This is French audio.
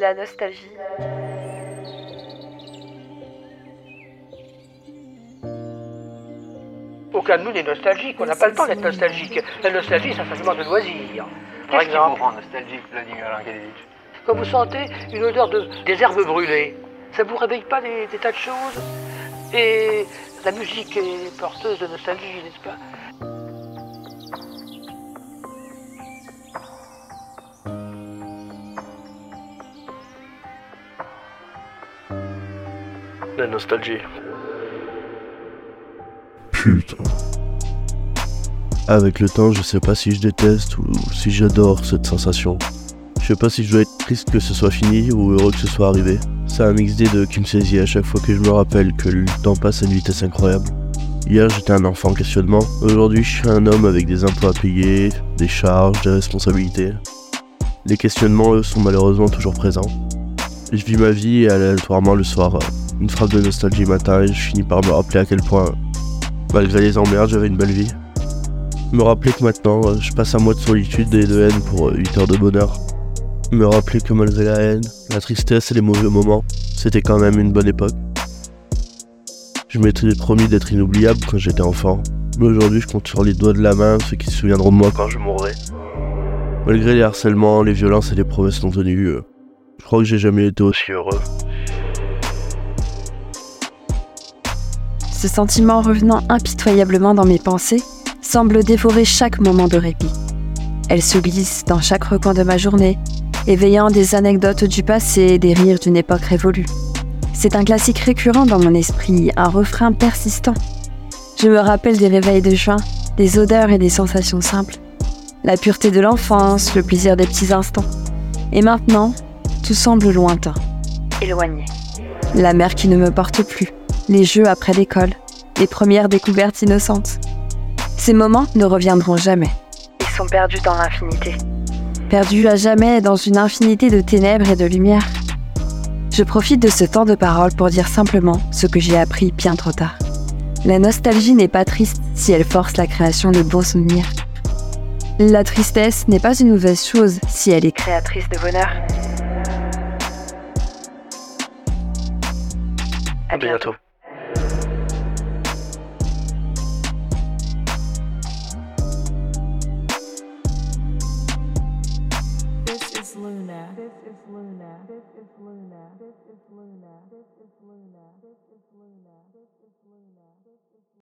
La nostalgie. Aucun de nous n'est nostalgique, on n'a pas le temps d'être nostalgique. La nostalgie, c'est un sentiment de loisir. Par qui exemple, vous rend nostalgique, Vladimir Lankelevitch quand vous sentez une odeur de, des herbes brûlées, ça vous réveille pas des, des tas de choses? Et la musique est porteuse de nostalgie, n'est-ce pas? Nostalgie. Putain. Avec le temps, je sais pas si je déteste ou si j'adore cette sensation. Je sais pas si je dois être triste que ce soit fini ou heureux que ce soit arrivé. C'est un mix des deux qui me saisit à chaque fois que je me rappelle que le temps passe à une vitesse incroyable. Hier, j'étais un enfant en questionnement. Aujourd'hui, je suis un homme avec des impôts à payer, des charges, des responsabilités. Les questionnements, eux, sont malheureusement toujours présents. Je vis ma vie aléatoirement le soir, euh, une frappe de nostalgie matin et je finis par me rappeler à quel point, malgré les emmerdes, j'avais une belle vie. Me rappeler que maintenant, euh, je passe un mois de solitude et de haine pour 8 heures de bonheur. Me rappeler que malgré la haine, la tristesse et les mauvais moments, c'était quand même une bonne époque. Je m'étais promis d'être inoubliable quand j'étais enfant, mais aujourd'hui je compte sur les doigts de la main ceux qui se souviendront de moi quand je mourrai. Malgré les harcèlements, les violences et les promesses non tenues, euh, je crois que j'ai jamais été aussi heureux. Ce sentiment revenant impitoyablement dans mes pensées semble dévorer chaque moment de répit. Elle se glisse dans chaque recoin de ma journée, éveillant des anecdotes du passé et des rires d'une époque révolue. C'est un classique récurrent dans mon esprit, un refrain persistant. Je me rappelle des réveils de juin, des odeurs et des sensations simples, la pureté de l'enfance, le plaisir des petits instants. Et maintenant, tout semble lointain, éloigné. La mer qui ne me porte plus, les jeux après l'école, les premières découvertes innocentes. Ces moments ne reviendront jamais. Ils sont perdus dans l'infinité. Perdus à jamais dans une infinité de ténèbres et de lumière. Je profite de ce temps de parole pour dire simplement ce que j'ai appris bien trop tard. La nostalgie n'est pas triste si elle force la création de bons souvenirs. La tristesse n'est pas une mauvaise chose si elle est créatrice de bonheur. À bientôt. Luna. This is Luna. This is Luna. This is Luna. This is Luna. This is Luna. This is Luna.